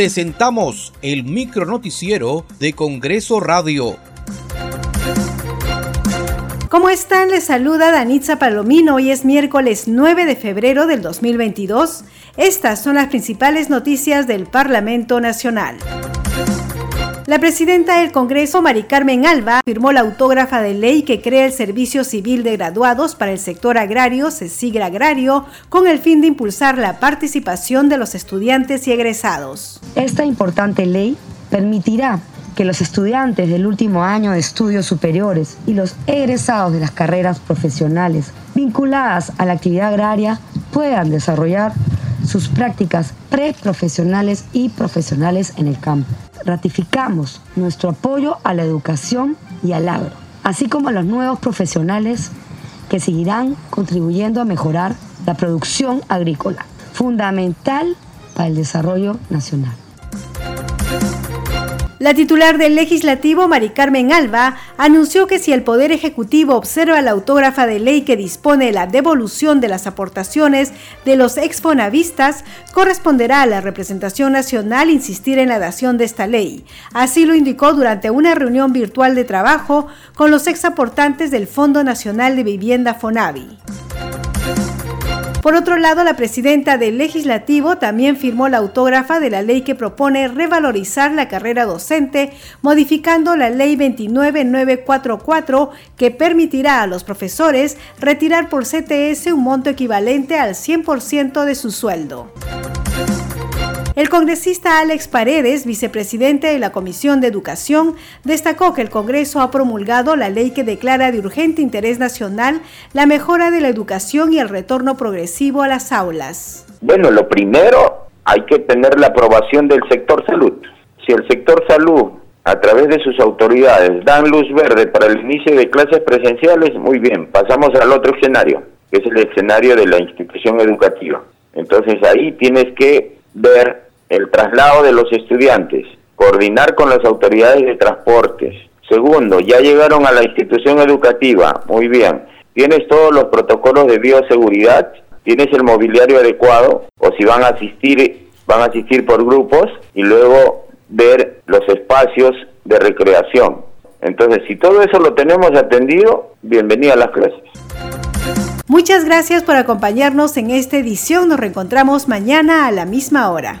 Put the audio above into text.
presentamos el micronoticiero de Congreso Radio. ¿Cómo están? Les saluda Danitza Palomino. Hoy es miércoles 9 de febrero del 2022. Estas son las principales noticias del Parlamento Nacional. La presidenta del Congreso, Mari Carmen Alba, firmó la autógrafa de ley que crea el Servicio Civil de Graduados para el sector agrario, CECIGRA Agrario, con el fin de impulsar la participación de los estudiantes y egresados. Esta importante ley permitirá que los estudiantes del último año de estudios superiores y los egresados de las carreras profesionales vinculadas a la actividad agraria puedan desarrollar sus prácticas preprofesionales y profesionales en el campo ratificamos nuestro apoyo a la educación y al agro, así como a los nuevos profesionales que seguirán contribuyendo a mejorar la producción agrícola, fundamental para el desarrollo nacional. La titular del legislativo, Mari Carmen Alba, anunció que si el Poder Ejecutivo observa la autógrafa de ley que dispone la devolución de las aportaciones de los exfonavistas, corresponderá a la representación nacional insistir en la dación de esta ley. Así lo indicó durante una reunión virtual de trabajo con los exaportantes del Fondo Nacional de Vivienda FONAVI. Por otro lado, la presidenta del legislativo también firmó la autógrafa de la ley que propone revalorizar la carrera docente, modificando la ley 29944 que permitirá a los profesores retirar por CTS un monto equivalente al 100% de su sueldo. El congresista Alex Paredes, vicepresidente de la Comisión de Educación, destacó que el Congreso ha promulgado la ley que declara de urgente interés nacional la mejora de la educación y el retorno progresivo a las aulas. Bueno, lo primero, hay que tener la aprobación del sector salud. Si el sector salud, a través de sus autoridades, dan luz verde para el inicio de clases presenciales, muy bien, pasamos al otro escenario, que es el escenario de la institución educativa. Entonces ahí tienes que ver traslado de los estudiantes, coordinar con las autoridades de transportes. Segundo, ya llegaron a la institución educativa, muy bien. ¿Tienes todos los protocolos de bioseguridad? ¿Tienes el mobiliario adecuado? O si van a asistir, van a asistir por grupos y luego ver los espacios de recreación. Entonces, si todo eso lo tenemos atendido, bienvenida a las clases. Muchas gracias por acompañarnos en esta edición. Nos reencontramos mañana a la misma hora.